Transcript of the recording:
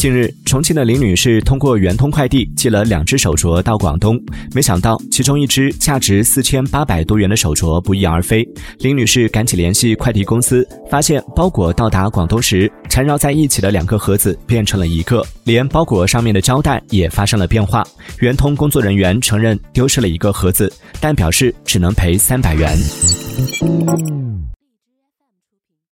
近日重庆的林女士通过圆通快递寄了两只手镯到广东没想到其中一只价值四千八百多元的手镯不翼而飞。林女士赶紧联系快递公司发现包裹到达广东时缠绕在一起的两个盒子变成了一个连包裹上面的胶带也发生了变化。圆通工作人员承认丢失了一个盒子但表示只能赔三百元。